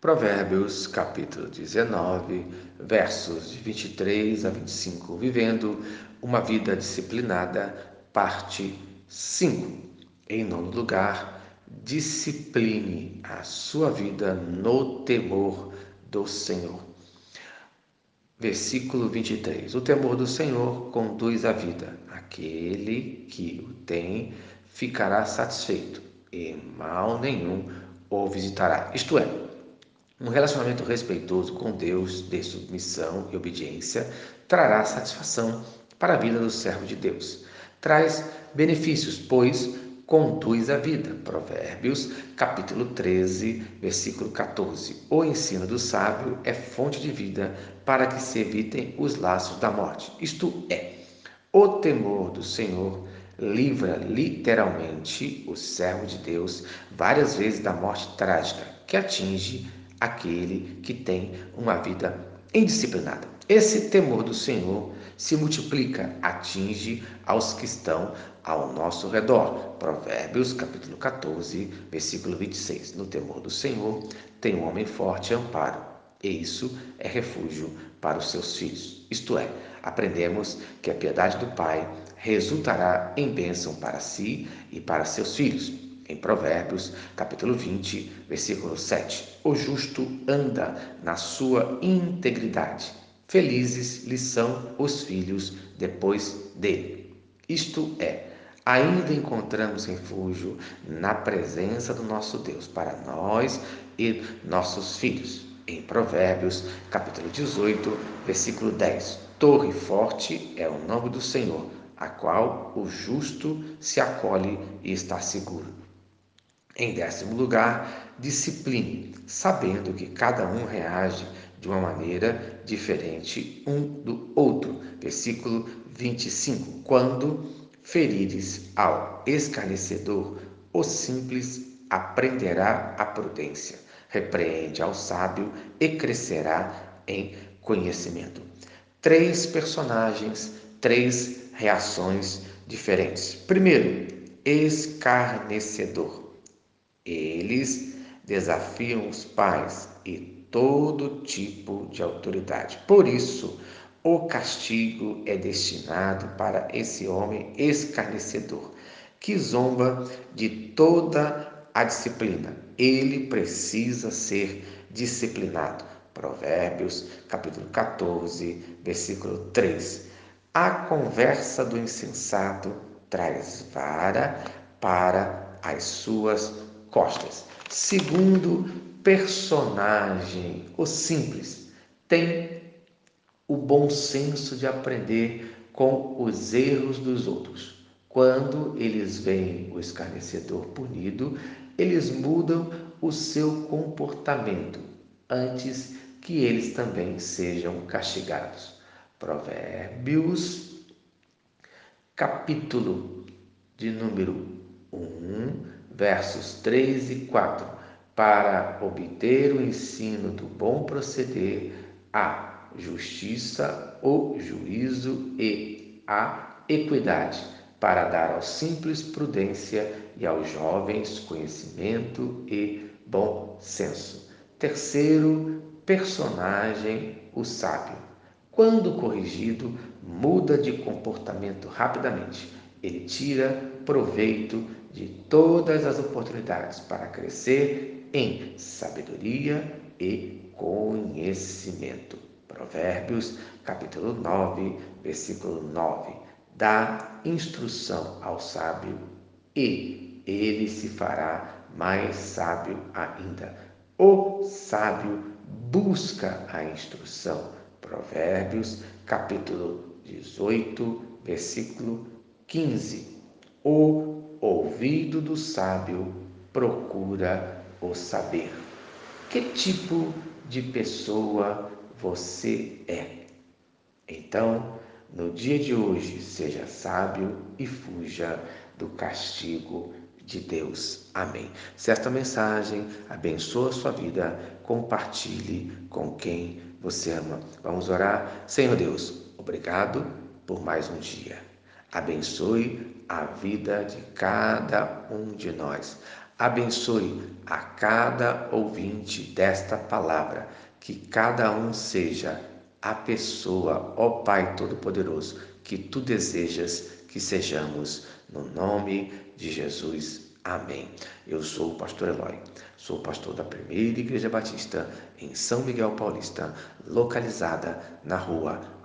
Provérbios capítulo 19, versos de 23 a 25, vivendo uma vida disciplinada, parte 5. Em nono lugar, discipline a sua vida no temor do Senhor. Versículo 23: O temor do Senhor conduz à vida. Aquele que o tem ficará satisfeito, e mal nenhum o visitará. Isto é, um relacionamento respeitoso com Deus, de submissão e obediência, trará satisfação para a vida do servo de Deus. Traz benefícios, pois conduz à vida. Provérbios, capítulo 13, versículo 14. O ensino do sábio é fonte de vida para que se evitem os laços da morte. Isto é, o temor do Senhor livra literalmente o servo de Deus várias vezes da morte trágica que atinge aquele que tem uma vida indisciplinada. Esse temor do Senhor se multiplica, atinge aos que estão ao nosso redor. Provérbios, capítulo 14, versículo 26. No temor do Senhor tem um homem forte amparo, e isso é refúgio para os seus filhos. Isto é, aprendemos que a piedade do Pai resultará em bênção para si e para seus filhos em Provérbios, capítulo 20, versículo 7. O justo anda na sua integridade. Felizes lhe são os filhos depois dele. Isto é, ainda encontramos refúgio na presença do nosso Deus para nós e nossos filhos. Em Provérbios, capítulo 18, versículo 10. Torre forte é o nome do Senhor, a qual o justo se acolhe e está seguro. Em décimo lugar, discipline, sabendo que cada um reage de uma maneira diferente um do outro. Versículo 25. Quando ferires ao escarnecedor, o simples aprenderá a prudência. Repreende ao sábio e crescerá em conhecimento. Três personagens, três reações diferentes. Primeiro, escarnecedor. Eles desafiam os pais e todo tipo de autoridade. Por isso, o castigo é destinado para esse homem escarnecedor, que zomba de toda a disciplina. Ele precisa ser disciplinado. Provérbios, capítulo 14, versículo 3. A conversa do insensato traz vara para as suas costas. Segundo personagem, o simples, tem o bom senso de aprender com os erros dos outros. Quando eles veem o escarnecedor punido, eles mudam o seu comportamento antes que eles também sejam castigados. Provérbios, capítulo de número 1, versos 3 e 4, para obter o ensino do bom proceder, a justiça, o juízo e a equidade, para dar aos simples prudência e aos jovens conhecimento e bom senso. Terceiro personagem, o sábio. Quando corrigido, muda de comportamento rapidamente. Ele tira proveito de todas as oportunidades para crescer em sabedoria e conhecimento. Provérbios, capítulo 9, versículo 9. Dá instrução ao sábio e ele se fará mais sábio ainda. O sábio busca a instrução. Provérbios, capítulo 18, versículo 15. O ouvido do sábio procura o saber. Que tipo de pessoa você é? Então, no dia de hoje, seja sábio e fuja do castigo de Deus. Amém. Se esta mensagem abençoa a sua vida, compartilhe com quem você ama. Vamos orar. Senhor Deus, obrigado por mais um dia. Abençoe a vida de cada um de nós. Abençoe a cada ouvinte desta palavra, que cada um seja a pessoa, ó Pai Todo-Poderoso, que tu desejas que sejamos, no nome de Jesus. Amém. Eu sou o pastor Eloy, sou pastor da primeira Igreja Batista em São Miguel Paulista, localizada na rua